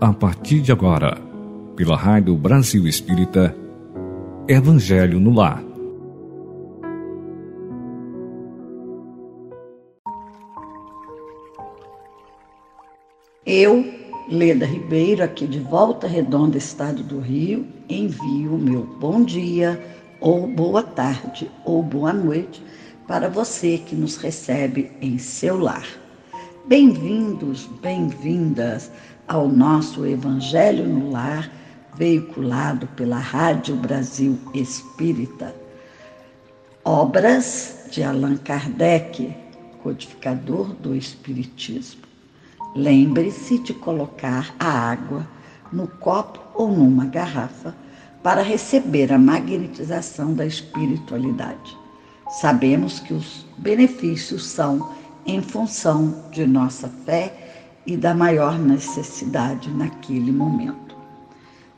A partir de agora, pela Rádio Brasil Espírita, Evangelho no Lar. Eu, Leda Ribeiro, aqui de Volta Redonda, Estado do Rio, envio o meu bom dia, ou boa tarde, ou boa noite para você que nos recebe em seu lar. Bem-vindos, bem-vindas ao nosso Evangelho no Lar, veiculado pela Rádio Brasil Espírita. Obras de Allan Kardec, codificador do Espiritismo. Lembre-se de colocar a água no copo ou numa garrafa para receber a magnetização da espiritualidade. Sabemos que os benefícios são em função de nossa fé e da maior necessidade naquele momento.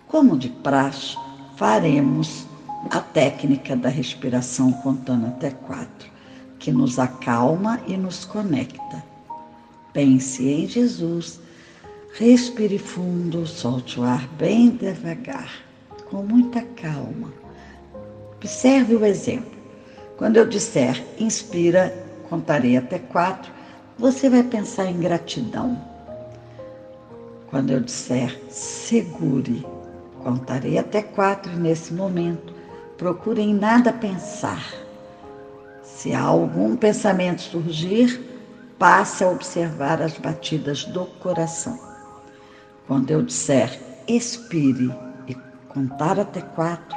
Como de praxe, faremos a técnica da respiração contando até quatro, que nos acalma e nos conecta. Pense em Jesus, respire fundo, solte o ar bem devagar, com muita calma. Observe o exemplo. Quando eu disser inspira, contarei até quatro, você vai pensar em gratidão. Quando eu disser segure, contarei até quatro nesse momento procure em nada pensar. Se algum pensamento surgir, passe a observar as batidas do coração. Quando eu disser expire e contar até quatro,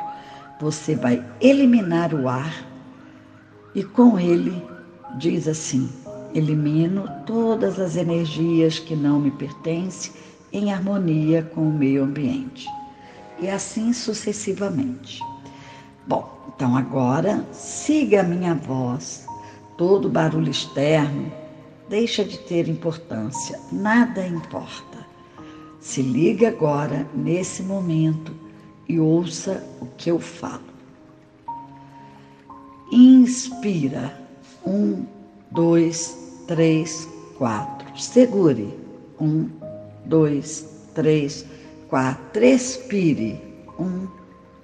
você vai eliminar o ar e com ele diz assim: elimino todas as energias que não me pertencem em harmonia com o meio ambiente. E assim sucessivamente. Bom, então agora siga a minha voz. Todo barulho externo deixa de ter importância, nada importa. Se liga agora, nesse momento, e ouça o que eu falo. Inspira. Um, dois, três, quatro. Segure. Um, dois, três, quatro. Expire. Um,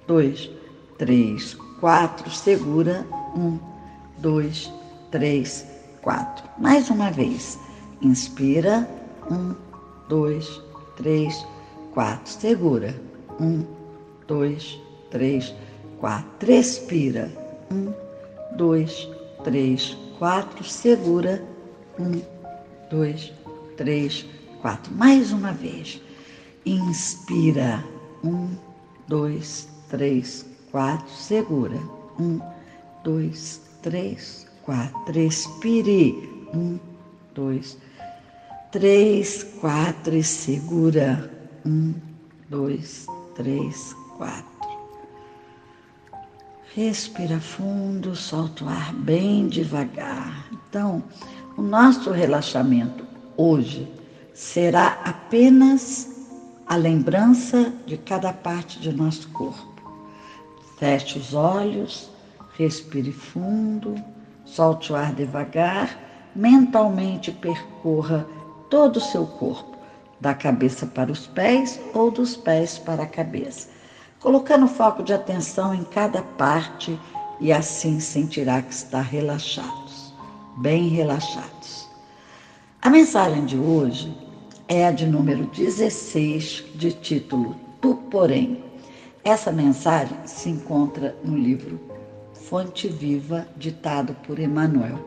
dois, três, quatro. Segura. Um, dois, três, quatro. Mais uma vez. Inspira. Um, dois, três, quatro. Segura. Um, dois, três, quatro. Expira. Um, dois, três, quatro, segura, um, dois, três, quatro. Mais uma vez. Inspira, um, dois, três, quatro, segura, um, dois, três, quatro. Expire, um, dois, três, quatro e segura, um, dois, três, quatro. Respira fundo, solta o ar bem devagar. Então, o nosso relaxamento hoje será apenas a lembrança de cada parte de nosso corpo. Feche os olhos, respire fundo, solte o ar devagar, mentalmente percorra todo o seu corpo, da cabeça para os pés ou dos pés para a cabeça colocando foco de atenção em cada parte e assim sentirá que está relaxados, bem relaxados. A mensagem de hoje é a de número 16, de título Tu Porém. Essa mensagem se encontra no livro Fonte Viva, ditado por Emmanuel,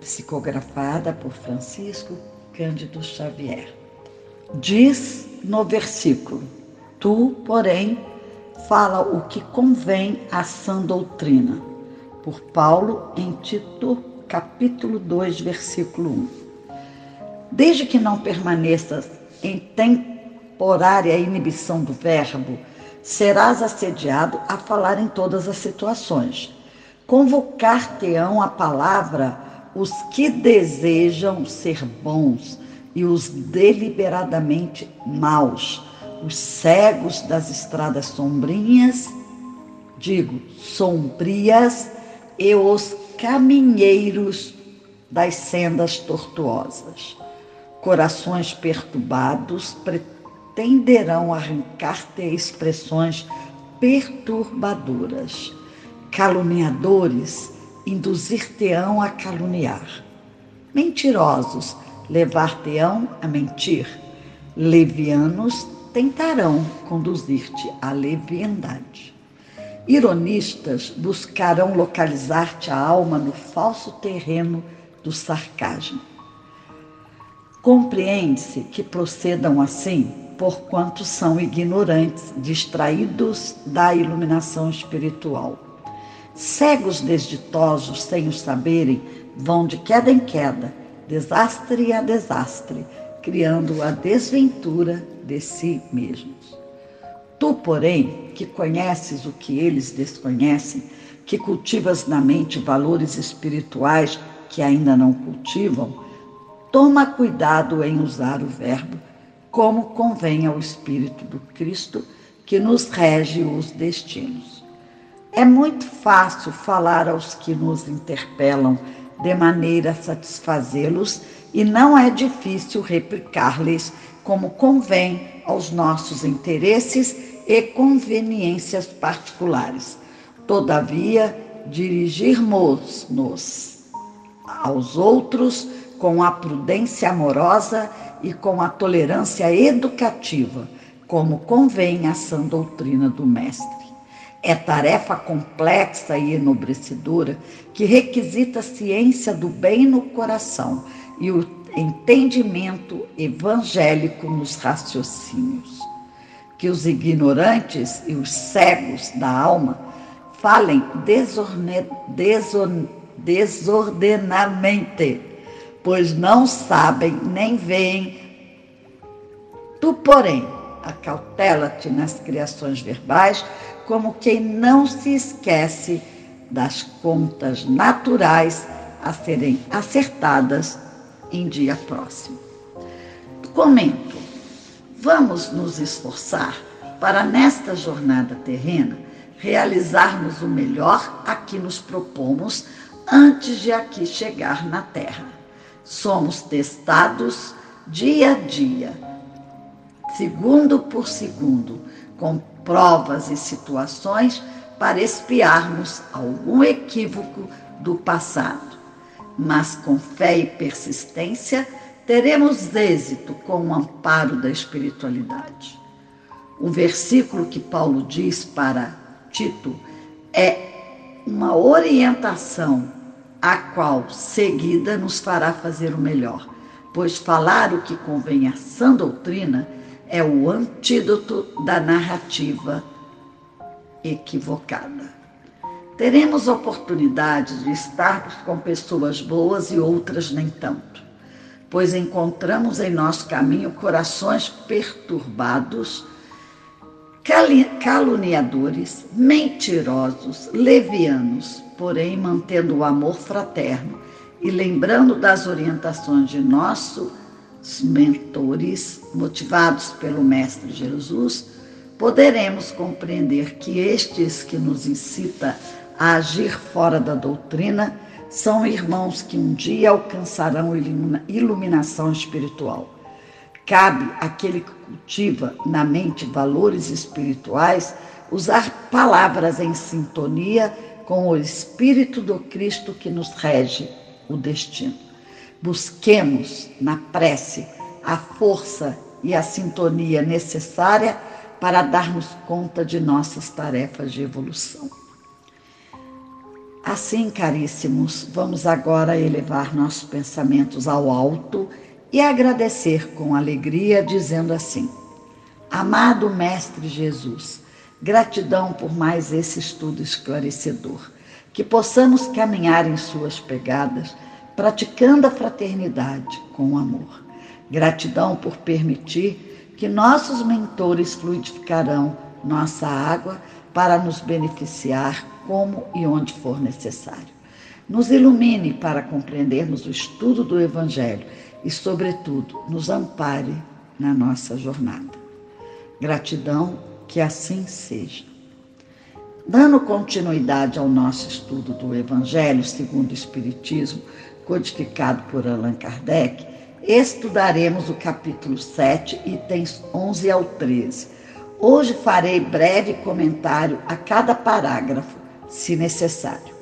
psicografada por Francisco Cândido Xavier. Diz no versículo: Tu, porém, fala o que convém à sã doutrina, por Paulo em Tito, capítulo 2, versículo 1. Desde que não permaneças em temporária inibição do verbo, serás assediado a falar em todas as situações. Convocar-te-ão a palavra os que desejam ser bons e os deliberadamente maus os cegos das estradas sombrinhas, digo, sombrias, e os caminheiros das sendas tortuosas. Corações perturbados tenderão a arrancar-te expressões perturbadoras. Caluniadores induzir-te-ão a caluniar. Mentirosos levar-te-ão a mentir. Levianos tentarão conduzir-te à leviandade. Ironistas buscarão localizar-te a alma no falso terreno do sarcasmo. Compreende-se que procedam assim, porquanto são ignorantes, distraídos da iluminação espiritual. Cegos desditosos, sem o saberem, vão de queda em queda, desastre a desastre, criando a desventura de si mesmos. Tu, porém, que conheces o que eles desconhecem, que cultivas na mente valores espirituais que ainda não cultivam, toma cuidado em usar o verbo como convém ao Espírito do Cristo que nos rege os destinos. É muito fácil falar aos que nos interpelam de maneira a satisfazê-los e não é difícil replicar-lhes como convém aos nossos interesses e conveniências particulares. Todavia, dirigirmos-nos aos outros com a prudência amorosa e com a tolerância educativa, como convém à sã doutrina do Mestre. É tarefa complexa e enobrecedora que requisita a ciência do bem no coração e o entendimento evangélico nos raciocínios. Que os ignorantes e os cegos da alma falem desordene, desordenamente, pois não sabem nem veem. Tu, porém, acautela-te nas criações verbais, como quem não se esquece das contas naturais a serem acertadas em dia próximo. Comento, vamos nos esforçar para nesta jornada terrena realizarmos o melhor a que nos propomos antes de aqui chegar na Terra. Somos testados dia a dia, segundo por segundo, com provas e situações para espiarmos algum equívoco do passado mas com fé e persistência teremos êxito com o amparo da espiritualidade. O versículo que Paulo diz para Tito é uma orientação a qual seguida nos fará fazer o melhor, pois falar o que convém à sã doutrina é o antídoto da narrativa equivocada. Teremos oportunidades de estarmos com pessoas boas e outras nem tanto, pois encontramos em nosso caminho corações perturbados, caluniadores, mentirosos, levianos, porém mantendo o amor fraterno e lembrando das orientações de nossos mentores, motivados pelo Mestre Jesus, poderemos compreender que estes que nos incita a agir fora da doutrina são irmãos que um dia alcançarão iluminação espiritual. Cabe àquele que cultiva na mente valores espirituais usar palavras em sintonia com o Espírito do Cristo que nos rege o destino. Busquemos na prece a força e a sintonia necessária para darmos conta de nossas tarefas de evolução. Assim, caríssimos, vamos agora elevar nossos pensamentos ao alto e agradecer com alegria, dizendo assim: Amado Mestre Jesus, gratidão por mais esse estudo esclarecedor, que possamos caminhar em Suas pegadas, praticando a fraternidade com amor. Gratidão por permitir que nossos mentores fluidificarão nossa água para nos beneficiar como e onde for necessário. Nos ilumine para compreendermos o estudo do Evangelho e, sobretudo, nos ampare na nossa jornada. Gratidão, que assim seja. Dando continuidade ao nosso estudo do Evangelho segundo o Espiritismo, codificado por Allan Kardec, estudaremos o capítulo 7, itens 11 ao 13. Hoje farei breve comentário a cada parágrafo, se necessário.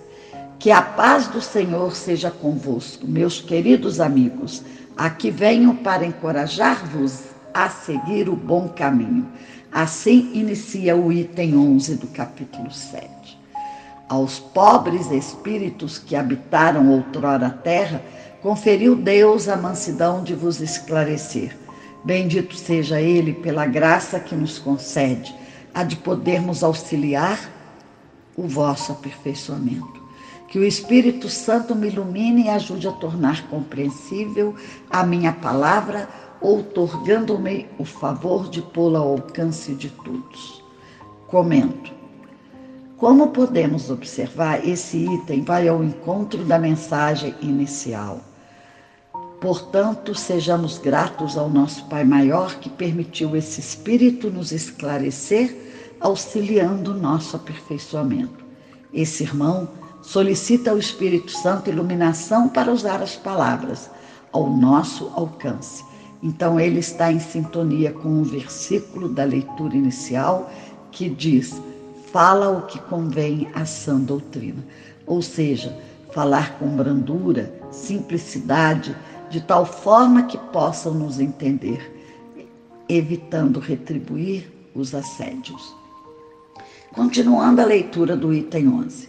Que a paz do Senhor seja convosco, meus queridos amigos. Aqui venho para encorajar-vos a seguir o bom caminho. Assim inicia o item 11 do capítulo 7. Aos pobres espíritos que habitaram outrora a terra, conferiu Deus a mansidão de vos esclarecer. Bendito seja Ele pela graça que nos concede, a de podermos auxiliar o vosso aperfeiçoamento. Que o Espírito Santo me ilumine e ajude a tornar compreensível a minha palavra, outorgando-me o favor de pô-la ao alcance de todos. Comento. Como podemos observar, esse item vai ao encontro da mensagem inicial. Portanto, sejamos gratos ao nosso Pai Maior que permitiu esse Espírito nos esclarecer, auxiliando o nosso aperfeiçoamento. Esse irmão solicita ao Espírito Santo iluminação para usar as palavras ao nosso alcance. Então, ele está em sintonia com o versículo da leitura inicial que diz: fala o que convém à sã doutrina. Ou seja, falar com brandura, simplicidade, de tal forma que possam nos entender, evitando retribuir os assédios. Continuando a leitura do item 11.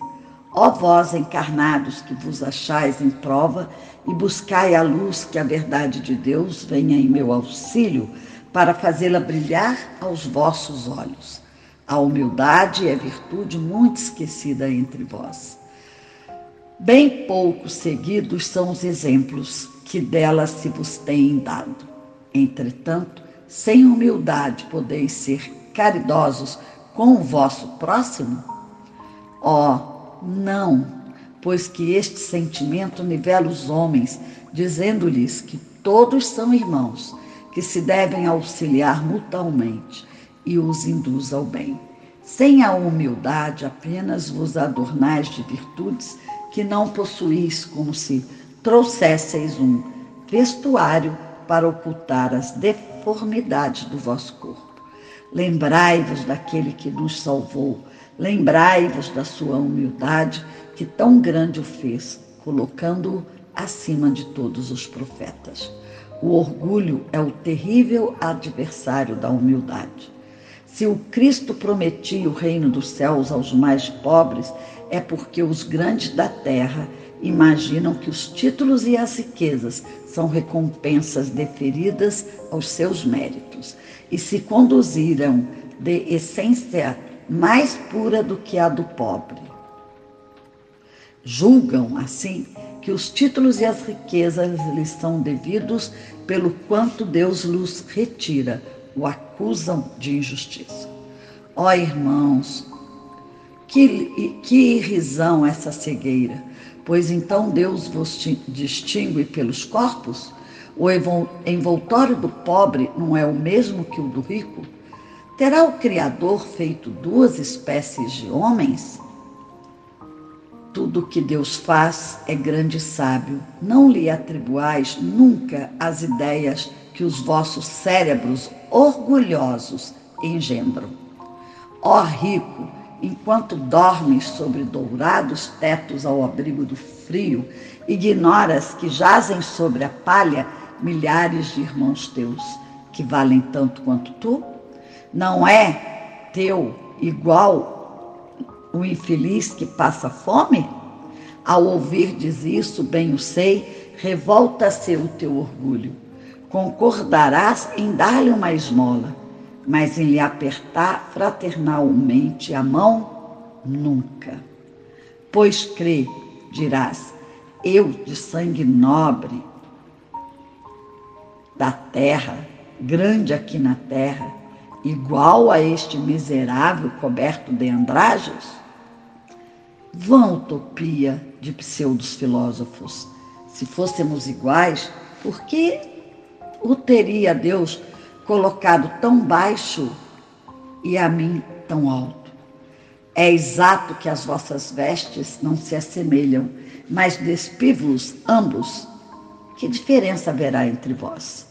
Ó vós encarnados que vos achais em prova e buscai a luz que a verdade de Deus venha em meu auxílio para fazê-la brilhar aos vossos olhos. A humildade é virtude muito esquecida entre vós. Bem poucos seguidos são os exemplos que dela se vos têm dado. Entretanto, sem humildade podeis ser caridosos com o vosso próximo? Ó, oh, não, pois que este sentimento nivela os homens, dizendo-lhes que todos são irmãos, que se devem auxiliar mutuamente e os induz ao bem. Sem a humildade, apenas vos adornais de virtudes que não possuís, como se trouxesseis um vestuário para ocultar as deformidades do vosso corpo. Lembrai-vos daquele que nos salvou, lembrai-vos da sua humildade, que tão grande o fez, colocando-o acima de todos os profetas. O orgulho é o terrível adversário da humildade. Se o Cristo prometia o reino dos céus aos mais pobres, é porque os grandes da terra imaginam que os títulos e as riquezas são recompensas deferidas aos seus méritos e se conduziram de essência mais pura do que a do pobre. Julgam, assim, que os títulos e as riquezas lhes são devidos pelo quanto Deus lhes retira o acusam de injustiça. Ó irmãos, que, que irrisão essa cegueira! Pois então Deus vos distingue pelos corpos? O envoltório do pobre não é o mesmo que o do rico? Terá o Criador feito duas espécies de homens? Tudo que Deus faz é grande e sábio. Não lhe atribuais nunca as ideias que os vossos cérebros orgulhosos engendram. Ó rico, enquanto dormes sobre dourados tetos ao abrigo do frio, ignoras que jazem sobre a palha milhares de irmãos teus, que valem tanto quanto tu? Não é teu igual o infeliz que passa fome? Ao ouvirdes isso, bem o sei, revolta-se o teu orgulho concordarás em dar-lhe uma esmola, mas em lhe apertar fraternalmente a mão, nunca. Pois crê, dirás, eu de sangue nobre da terra, grande aqui na terra, igual a este miserável coberto de andrajos? Vã utopia de pseudos filósofos. Se fôssemos iguais, por que o teria Deus colocado tão baixo e a mim tão alto? É exato que as vossas vestes não se assemelham, mas despivo-os ambos que diferença haverá entre vós?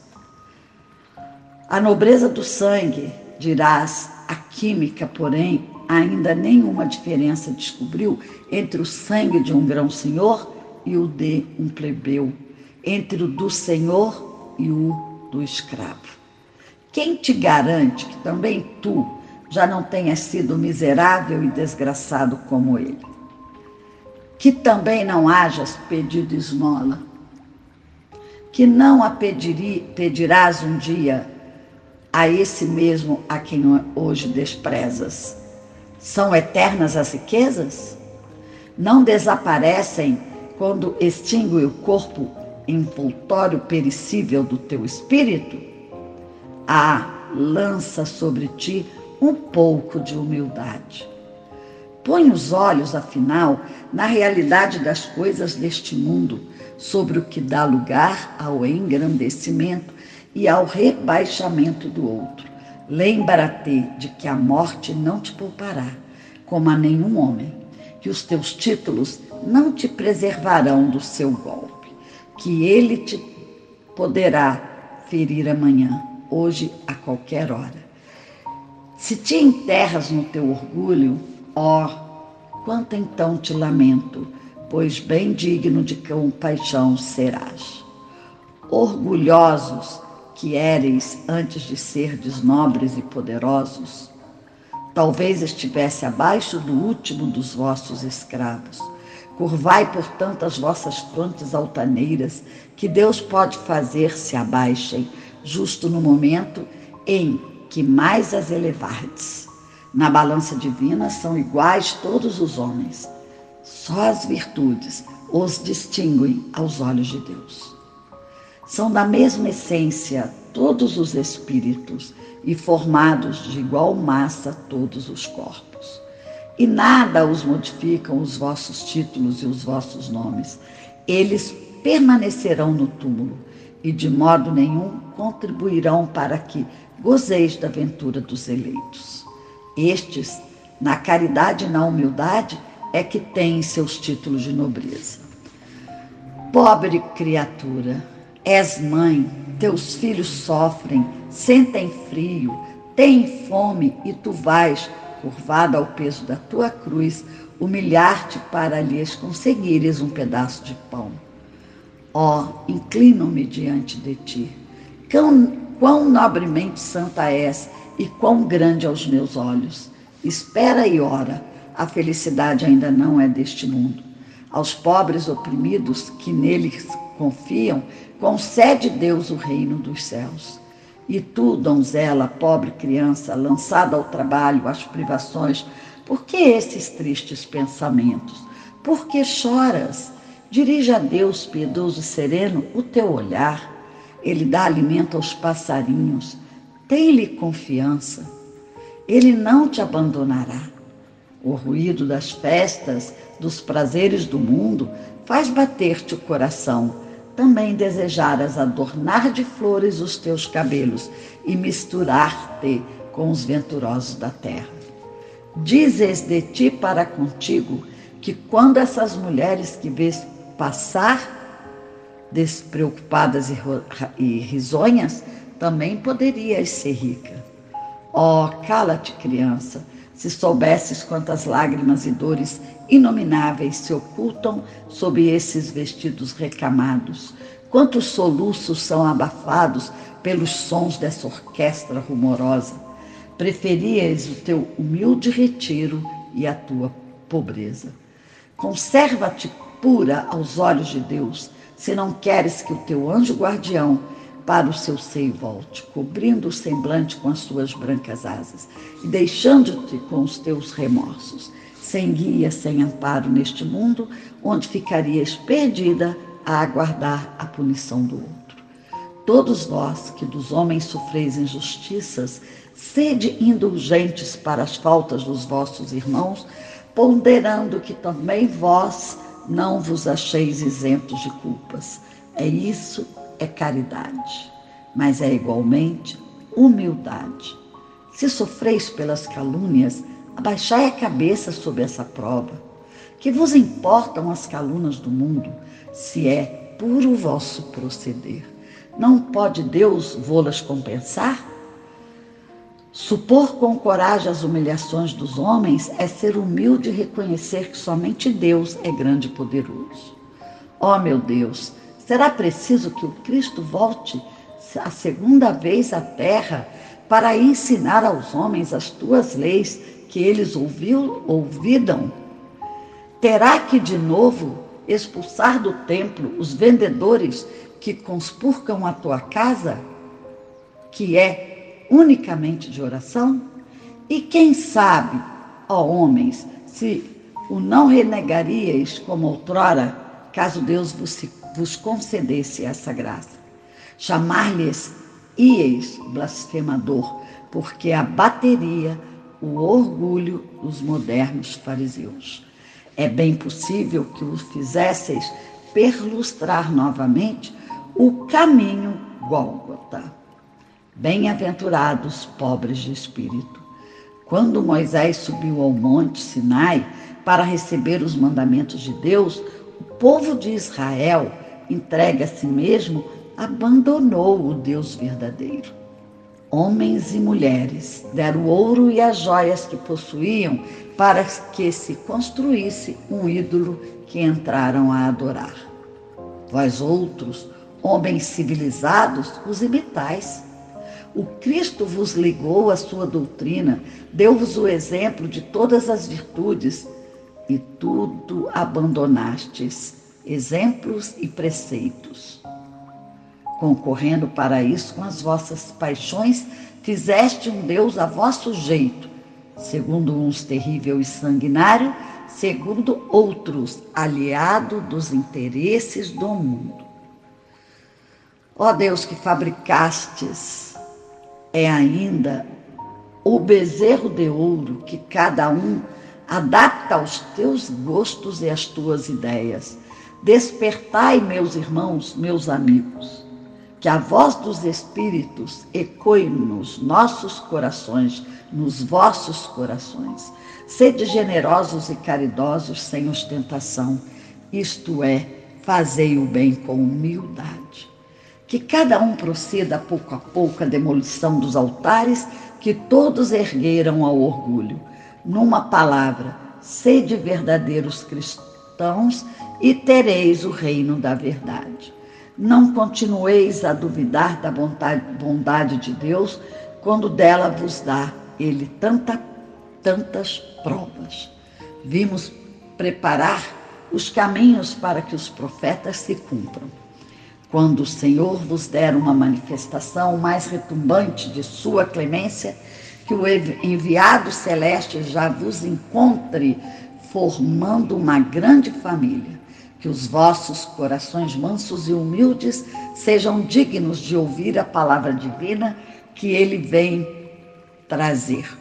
A nobreza do sangue, dirás, a química, porém, ainda nenhuma diferença descobriu entre o sangue de um grão-senhor e o de um plebeu, entre o do senhor e o do escravo. Quem te garante que também tu já não tenhas sido miserável e desgraçado como ele? Que também não hajas pedido esmola, que não a pediri, pedirás um dia a esse mesmo a quem hoje desprezas são eternas as riquezas? Não desaparecem quando extingue o corpo envoltório perecível do teu espírito? Ah, lança sobre ti um pouco de humildade. Põe os olhos, afinal, na realidade das coisas deste mundo, sobre o que dá lugar ao engrandecimento e ao rebaixamento do outro. Lembra-te de que a morte não te poupará, como a nenhum homem, que os teus títulos não te preservarão do seu golpe, que ele te poderá ferir amanhã, hoje, a qualquer hora. Se te enterras no teu orgulho, ó, quanto então te lamento, pois bem digno de compaixão serás. Orgulhosos, que éreis antes de serdes nobres e poderosos, talvez estivesse abaixo do último dos vossos escravos. Curvai, portanto, as vossas frontes altaneiras, que Deus pode fazer se abaixem, justo no momento em que mais as elevardes. Na balança divina são iguais todos os homens. Só as virtudes os distinguem aos olhos de Deus. São da mesma essência todos os espíritos e formados de igual massa todos os corpos. E nada os modificam os vossos títulos e os vossos nomes. Eles permanecerão no túmulo e de modo nenhum contribuirão para que gozeis da ventura dos eleitos. Estes, na caridade e na humildade, é que têm seus títulos de nobreza. Pobre criatura, És mãe, teus filhos sofrem, sentem frio, têm fome e tu vais, curvada ao peso da tua cruz, humilhar-te para lhes conseguires um pedaço de pão. Ó, oh, inclino-me diante de ti. Quão, quão nobremente santa és e quão grande aos meus olhos. Espera e ora, a felicidade ainda não é deste mundo. Aos pobres oprimidos que neles confiam, concede Deus o reino dos céus. E tu, donzela, pobre criança, lançada ao trabalho, às privações, por que esses tristes pensamentos? Por que choras? Dirige a Deus, piedoso e sereno, o teu olhar. Ele dá alimento aos passarinhos. Tem-lhe confiança. Ele não te abandonará. O ruído das festas, dos prazeres do mundo, faz bater-te o coração também desejaras adornar de flores os teus cabelos e misturar-te com os venturosos da terra. Dizes de ti para contigo que quando essas mulheres que vês passar, despreocupadas e risonhas, também poderias ser rica. Oh, cala-te, criança, se soubesses quantas lágrimas e dores inomináveis se ocultam sob esses vestidos recamados, quantos soluços são abafados pelos sons dessa orquestra rumorosa. Preferias o teu humilde retiro e a tua pobreza. Conserva-te pura aos olhos de Deus, se não queres que o teu anjo guardião para o seu seio volte, cobrindo o semblante com as suas brancas asas e deixando-te com os teus remorsos, sem guia, sem amparo neste mundo, onde ficarias perdida a aguardar a punição do outro. Todos vós que dos homens sofreis injustiças, sede indulgentes para as faltas dos vossos irmãos, ponderando que também vós não vos acheis isentos de culpas. É isso é caridade, mas é igualmente humildade. Se sofreis pelas calúnias, abaixai a cabeça sob essa prova. Que vos importam as calúnias do mundo, se é puro vosso proceder. Não pode Deus vô-las compensar? Supor com coragem as humilhações dos homens é ser humilde e reconhecer que somente Deus é grande e poderoso. Oh, meu Deus, será preciso que o Cristo volte a segunda vez à terra para ensinar aos homens as tuas leis que eles ouviu, ouvidam? Terá que de novo expulsar do templo os vendedores que conspurcam a tua casa, que é unicamente de oração? E quem sabe, ó homens, se o não renegaríeis como outrora, caso Deus vos, vos concedesse essa graça. Chamar-lhes ieis blasfemador, porque abateria o orgulho dos modernos fariseus. É bem possível que o fizesseis perlustrar novamente o caminho Gólgota. Bem-aventurados pobres de espírito. Quando Moisés subiu ao monte Sinai para receber os mandamentos de Deus, o povo de Israel, entregue a si mesmo, abandonou o Deus verdadeiro. Homens e mulheres deram o ouro e as joias que possuíam para que se construísse um ídolo que entraram a adorar. Vós outros, homens civilizados, os imitais. O Cristo vos ligou a sua doutrina, deu-vos o exemplo de todas as virtudes e tudo abandonastes, exemplos e preceitos concorrendo para isso com as vossas paixões, fizeste um Deus a vosso jeito, segundo uns terrível e sanguinário, segundo outros aliado dos interesses do mundo. Ó Deus que fabricastes, é ainda o bezerro de ouro que cada um adapta aos teus gostos e às tuas ideias. Despertai, meus irmãos, meus amigos que a voz dos Espíritos ecoe nos nossos corações, nos vossos corações. Sede generosos e caridosos sem ostentação, isto é, fazei o bem com humildade. Que cada um proceda pouco a pouco a demolição dos altares que todos ergueram ao orgulho. Numa palavra, sede verdadeiros cristãos e tereis o reino da verdade. Não continueis a duvidar da bondade de Deus quando dela vos dá Ele tanta, tantas provas. Vimos preparar os caminhos para que os profetas se cumpram. Quando o Senhor vos der uma manifestação mais retumbante de sua clemência, que o enviado celeste já vos encontre formando uma grande família que os vossos corações mansos e humildes sejam dignos de ouvir a palavra divina que ele vem trazer.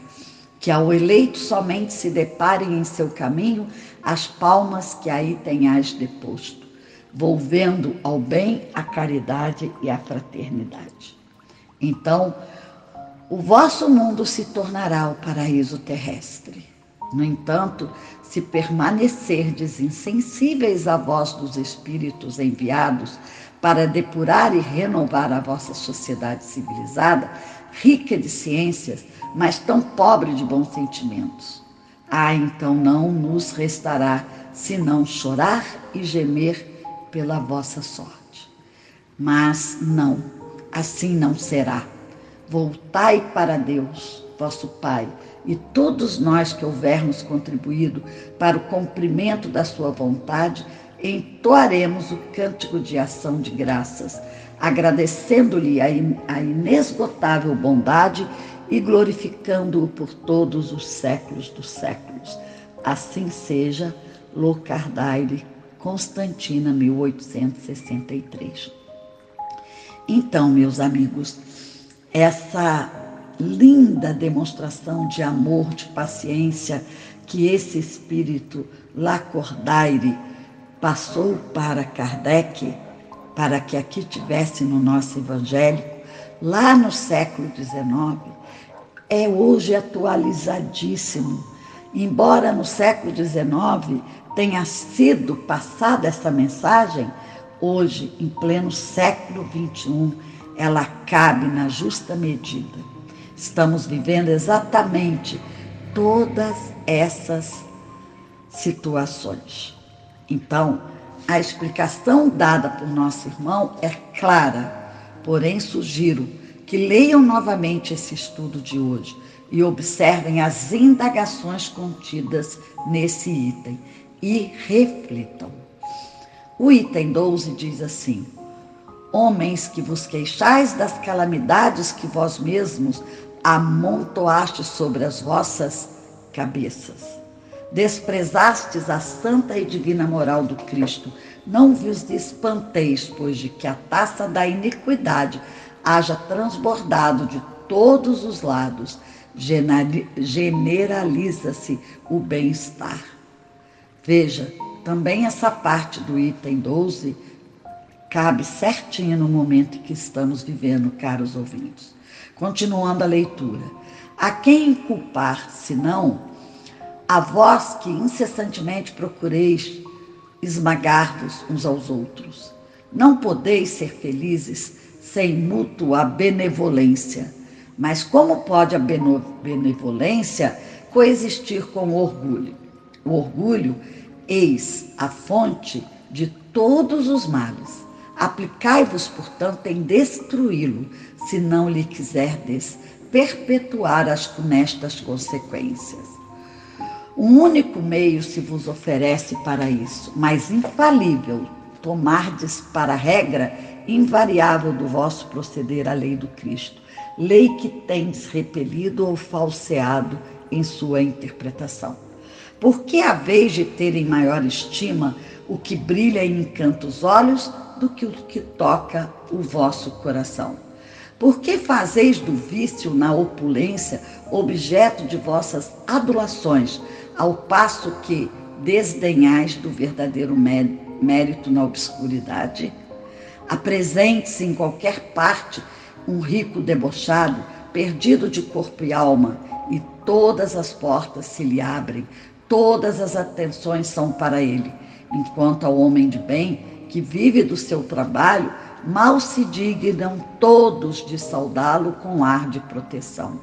Que ao eleito somente se deparem em seu caminho as palmas que aí tenhais deposto, volvendo ao bem, a caridade e a fraternidade. Então, o vosso mundo se tornará o paraíso terrestre. No entanto, se permanecerdes insensíveis à voz dos Espíritos enviados para depurar e renovar a vossa sociedade civilizada, rica de ciências, mas tão pobre de bons sentimentos. Ah, então não nos restará senão chorar e gemer pela vossa sorte. Mas não, assim não será. Voltai para Deus, vosso Pai, e todos nós que houvermos contribuído para o cumprimento da Sua vontade, entoaremos o cântico de ação de graças, agradecendo-lhe a inesgotável bondade e glorificando-o por todos os séculos dos séculos. Assim seja, Locardaire, Constantina, 1863. Então, meus amigos, essa linda demonstração de amor, de paciência que esse espírito Lacordaire passou para Kardec, para que aqui tivesse no nosso evangélico, lá no século XIX, é hoje atualizadíssimo. Embora no século XIX tenha sido passada essa mensagem, hoje, em pleno século XXI, ela cabe na justa medida. Estamos vivendo exatamente todas essas situações. Então, a explicação dada por nosso irmão é clara, porém sugiro que leiam novamente esse estudo de hoje e observem as indagações contidas nesse item e reflitam. O item 12 diz assim: Homens que vos queixais das calamidades que vós mesmos amontoaste sobre as vossas cabeças. Desprezastes a santa e divina moral do Cristo. Não vos espanteis, pois de que a taça da iniquidade haja transbordado de todos os lados, generaliza-se o bem-estar. Veja, também essa parte do item 12 cabe certinho no momento que estamos vivendo, caros ouvintes. Continuando a leitura. A quem culpar, senão a vós que incessantemente procureis esmagar-vos uns aos outros? Não podeis ser felizes sem mútua benevolência. Mas como pode a benevolência coexistir com o orgulho? O orgulho, eis a fonte de todos os males. Aplicai-vos, portanto, em destruí-lo, se não lhe quiserdes perpetuar as funestas consequências. Um único meio se vos oferece para isso, mas infalível, tomardes para regra invariável do vosso proceder a lei do Cristo, lei que tendes repelido ou falseado em sua interpretação. Por que haveis de ter em maior estima o que brilha e encanta os olhos do que o que toca o vosso coração? Por que fazeis do vício na opulência objeto de vossas adulações, ao passo que desdenhais do verdadeiro mérito na obscuridade? Apresente-se em qualquer parte um rico debochado, perdido de corpo e alma, e todas as portas se lhe abrem, todas as atenções são para ele, enquanto ao homem de bem, que vive do seu trabalho, mal se dignam todos de saudá-lo com ar de proteção.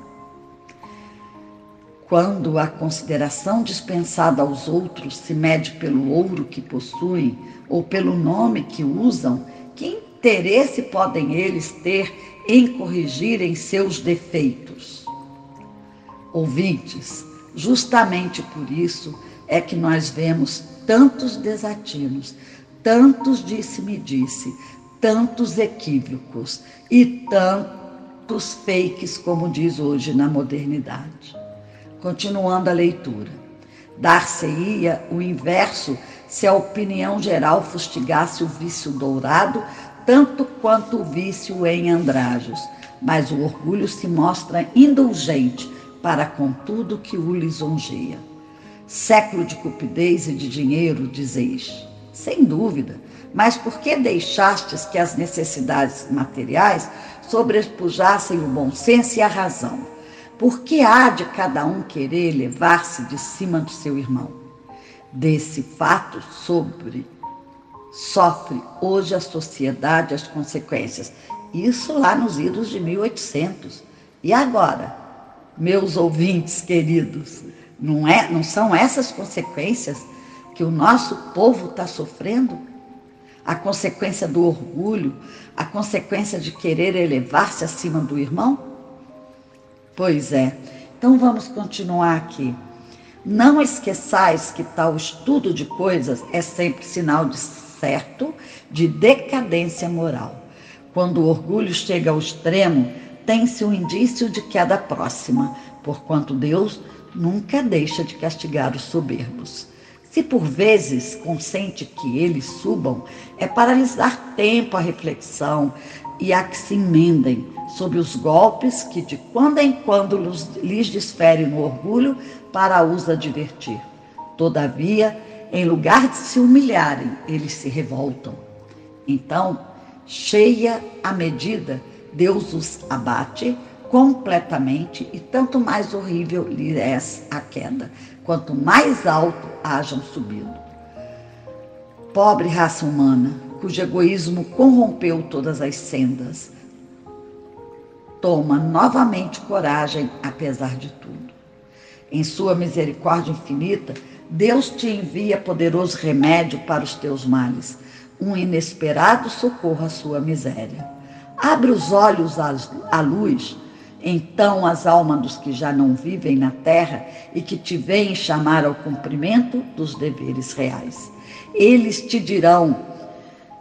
Quando a consideração dispensada aos outros se mede pelo ouro que possuem ou pelo nome que usam, que interesse podem eles ter em corrigirem seus defeitos? Ouvintes, justamente por isso é que nós vemos tantos desatinos, tantos disse-me-disse, tantos equívocos e tantos fakes, como diz hoje na modernidade. Continuando a leitura. Dar-se-ia o inverso se a opinião geral fustigasse o vício dourado, tanto quanto o vício em andrajos. Mas o orgulho se mostra indulgente para com tudo que o lisonjeia. Século de cupidez e de dinheiro, dizeis. Sem dúvida, mas por que deixastes que as necessidades materiais sobrepujassem o bom senso e a razão? Por que há de cada um querer elevar-se de cima do seu irmão? Desse fato sobre sofre hoje a sociedade as consequências. Isso lá nos idos de 1800. E agora, meus ouvintes queridos, não é, não são essas consequências que o nosso povo está sofrendo? A consequência do orgulho, a consequência de querer elevar-se acima do irmão? Pois é. Então vamos continuar aqui. Não esqueçais que tal estudo de coisas é sempre sinal de certo de decadência moral. Quando o orgulho chega ao extremo, tem-se um indício de queda próxima, porquanto Deus nunca deixa de castigar os soberbos. Se por vezes consente que eles subam, é para lhes dar tempo à reflexão e a que se emendem sobre os golpes que de quando em quando lhes desfere no orgulho para os advertir. Todavia, em lugar de se humilharem, eles se revoltam. Então, cheia a medida, Deus os abate completamente e tanto mais horrível lhe é a queda, quanto mais alto hajam subido. Pobre raça humana, cujo egoísmo corrompeu todas as sendas. Toma novamente coragem, apesar de tudo. Em sua misericórdia infinita, Deus te envia poderoso remédio para os teus males, um inesperado socorro à sua miséria. Abre os olhos à luz, então as almas dos que já não vivem na terra e que te veem chamar ao cumprimento dos deveres reais. Eles te dirão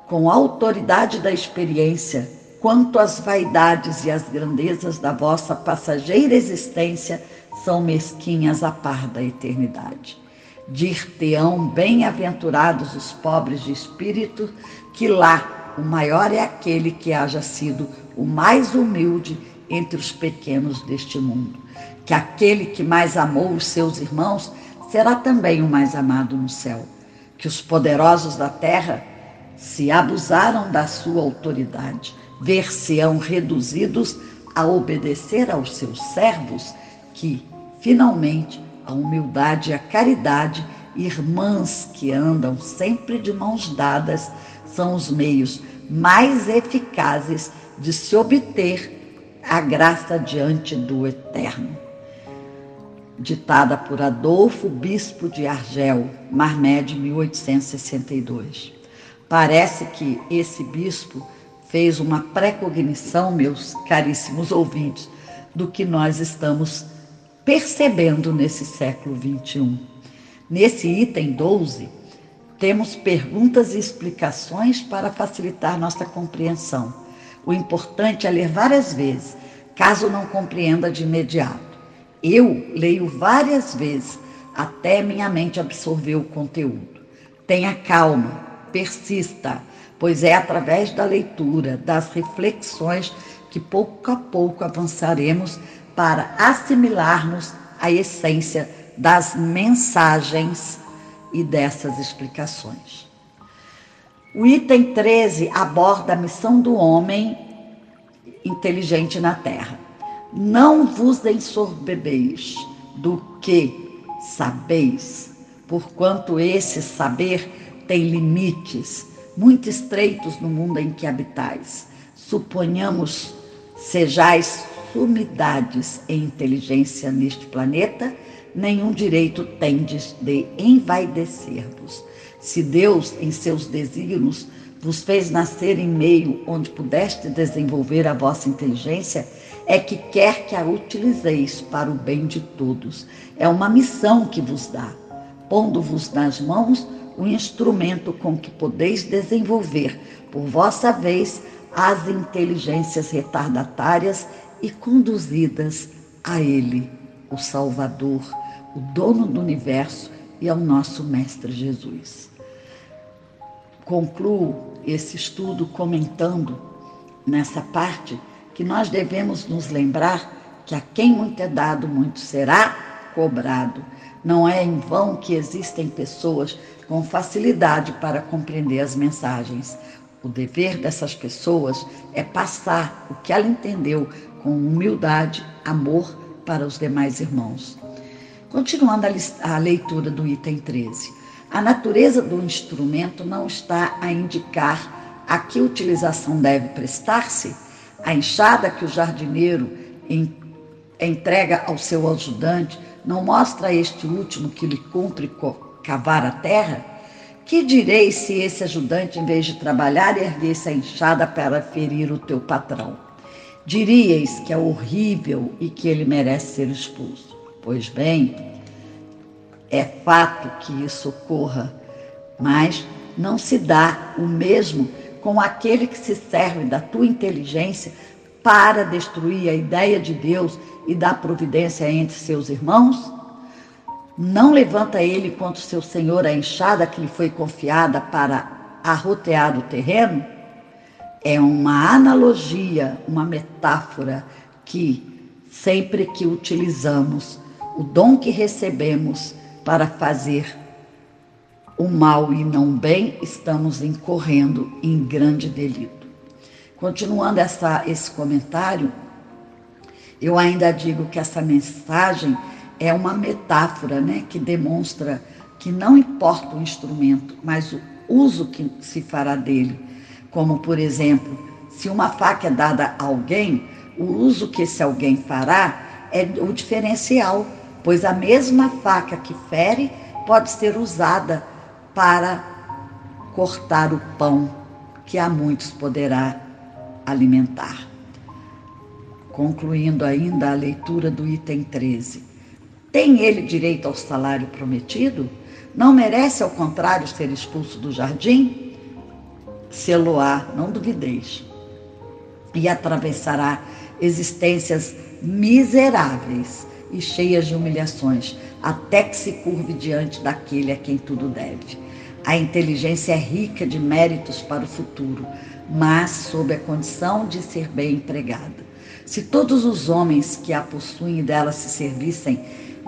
com a autoridade da experiência, quanto as vaidades e as grandezas da vossa passageira existência são mesquinhas a par da eternidade. Dir-te-ão bem-aventurados os pobres de espírito, que lá o maior é aquele que haja sido o mais humilde entre os pequenos deste mundo. Que aquele que mais amou os seus irmãos será também o mais amado no céu. Que os poderosos da terra se abusaram da sua autoridade, ver-se-ão reduzidos a obedecer aos seus servos, que, finalmente, a humildade e a caridade, irmãs que andam sempre de mãos dadas, são os meios mais eficazes de se obter a graça diante do Eterno. Ditada por Adolfo, bispo de Argel, Marmed, 1862. Parece que esse bispo fez uma precognição, meus caríssimos ouvintes, do que nós estamos percebendo nesse século 21. Nesse item 12, temos perguntas e explicações para facilitar nossa compreensão. O importante é ler várias vezes, caso não compreenda de imediato. Eu leio várias vezes até minha mente absorver o conteúdo. Tenha calma, persista, pois é através da leitura, das reflexões, que pouco a pouco avançaremos para assimilarmos a essência das mensagens e dessas explicações. O item 13 aborda a missão do homem inteligente na Terra. Não vos ensorbebeis do que sabeis, porquanto esse saber tem limites muito estreitos no mundo em que habitais. Suponhamos sejais sumidades em inteligência neste planeta, nenhum direito tendes de envaidecer-vos. Se Deus, em seus desígnios, vos fez nascer em meio onde pudeste desenvolver a vossa inteligência, é que quer que a utilizeis para o bem de todos. É uma missão que vos dá, pondo-vos nas mãos o instrumento com que podeis desenvolver, por vossa vez, as inteligências retardatárias e conduzidas a Ele, o Salvador, o dono do universo e ao nosso Mestre Jesus. Concluo esse estudo comentando nessa parte que nós devemos nos lembrar que a quem muito é dado, muito será cobrado. Não é em vão que existem pessoas com facilidade para compreender as mensagens. O dever dessas pessoas é passar o que ela entendeu com humildade, amor para os demais irmãos. Continuando a leitura do item 13. A natureza do instrumento não está a indicar a que utilização deve prestar-se. A enxada que o jardineiro entrega ao seu ajudante não mostra a este último que lhe cumpre cavar a terra? Que direi se esse ajudante, em vez de trabalhar, erguesse a enxada para ferir o teu patrão? Diríeis que é horrível e que ele merece ser expulso. Pois bem, é fato que isso ocorra, mas não se dá o mesmo com aquele que se serve da tua inteligência para destruir a ideia de Deus e da providência entre seus irmãos? Não levanta ele contra o seu senhor a enxada que lhe foi confiada para arrotear o terreno? É uma analogia, uma metáfora que, sempre que utilizamos o dom que recebemos para fazer o mal e não bem, estamos incorrendo em grande delito. Continuando essa, esse comentário, eu ainda digo que essa mensagem é uma metáfora né, que demonstra que não importa o instrumento, mas o uso que se fará dele. como por exemplo, se uma faca é dada a alguém, o uso que esse alguém fará é o diferencial, pois a mesma faca que fere pode ser usada para cortar o pão que a muitos poderá alimentar. Concluindo ainda a leitura do item 13. Tem ele direito ao salário prometido? Não merece, ao contrário, ser expulso do jardim? Seloá, não duvideis, e atravessará existências miseráveis e cheias de humilhações, até que se curve diante daquele a quem tudo deve. A inteligência é rica de méritos para o futuro, mas sob a condição de ser bem empregada. Se todos os homens que a possuem dela se servissem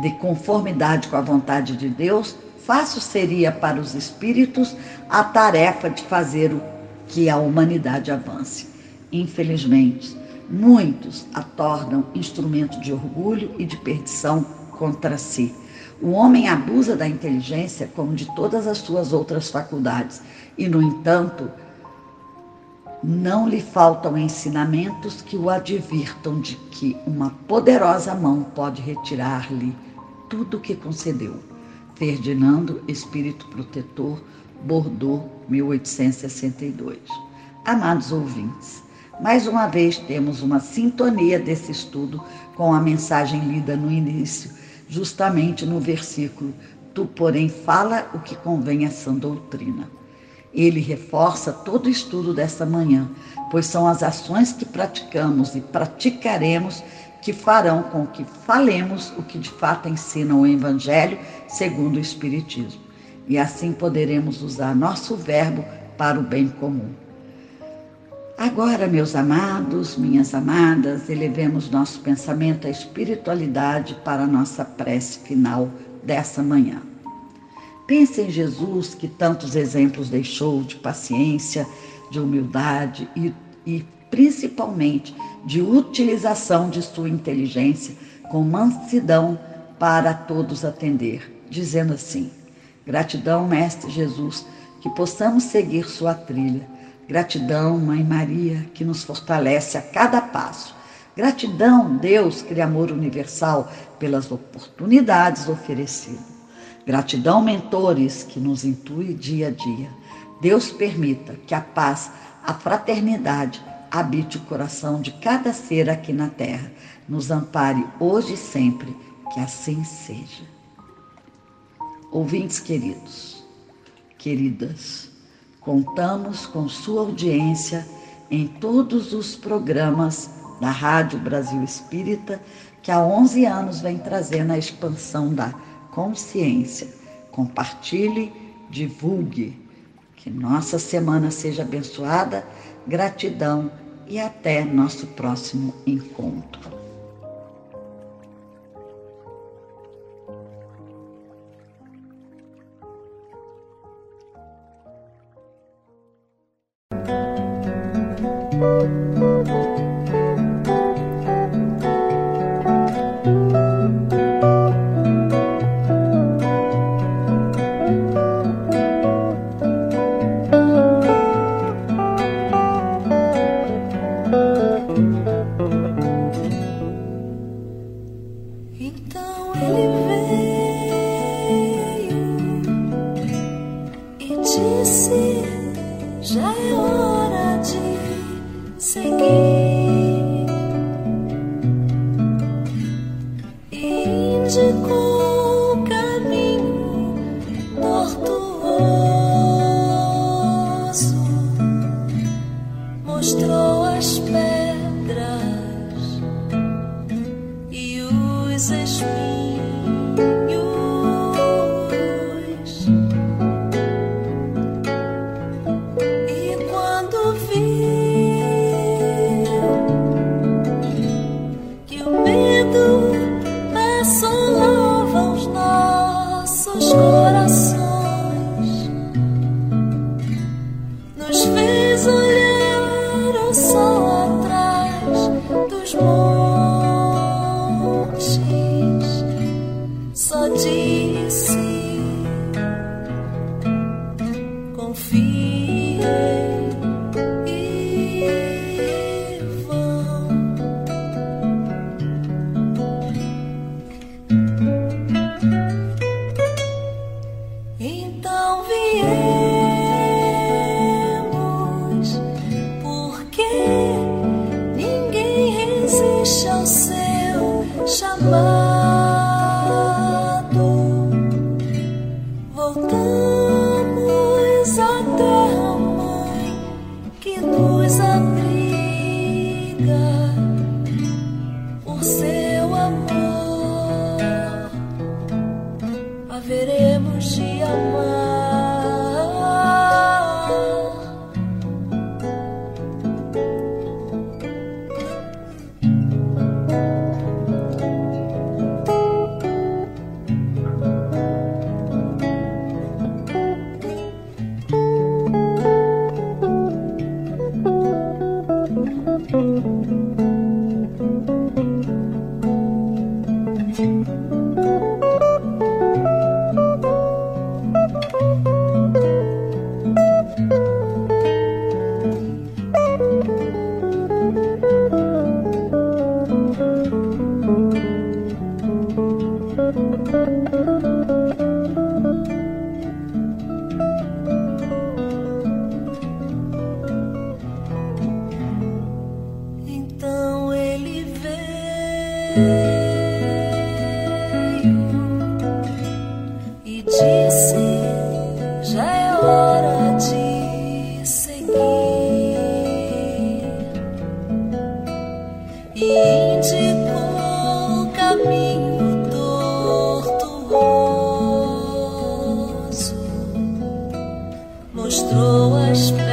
de conformidade com a vontade de Deus, fácil seria para os espíritos a tarefa de fazer o que a humanidade avance. Infelizmente, muitos a tornam instrumento de orgulho e de perdição contra si. O homem abusa da inteligência como de todas as suas outras faculdades e, no entanto, não lhe faltam ensinamentos que o advirtam de que uma poderosa mão pode retirar-lhe tudo o que concedeu. Ferdinando, Espírito Protetor, Bordeaux, 1862. Amados ouvintes, mais uma vez temos uma sintonia desse estudo com a mensagem lida no início, justamente no versículo: Tu, porém, fala o que convém a sã doutrina. Ele reforça todo o estudo desta manhã, pois são as ações que praticamos e praticaremos que farão com que falemos o que de fato ensina o Evangelho segundo o Espiritismo. E assim poderemos usar nosso verbo para o bem comum. Agora, meus amados, minhas amadas, elevemos nosso pensamento à espiritualidade para a nossa prece final dessa manhã. Pense em Jesus, que tantos exemplos deixou de paciência, de humildade e, e principalmente de utilização de sua inteligência com mansidão para todos atender, dizendo assim: Gratidão, Mestre Jesus, que possamos seguir sua trilha. Gratidão, Mãe Maria, que nos fortalece a cada passo. Gratidão, Deus, Criador universal, pelas oportunidades oferecidas. Gratidão, mentores, que nos intui dia a dia. Deus permita que a paz, a fraternidade, habite o coração de cada ser aqui na terra. Nos ampare hoje e sempre, que assim seja. Ouvintes queridos, queridas, contamos com sua audiência em todos os programas da Rádio Brasil Espírita, que há 11 anos vem trazendo a expansão da consciência. Compartilhe, divulgue. Que nossa semana seja abençoada. Gratidão e até nosso próximo encontro. mostrou as pernas.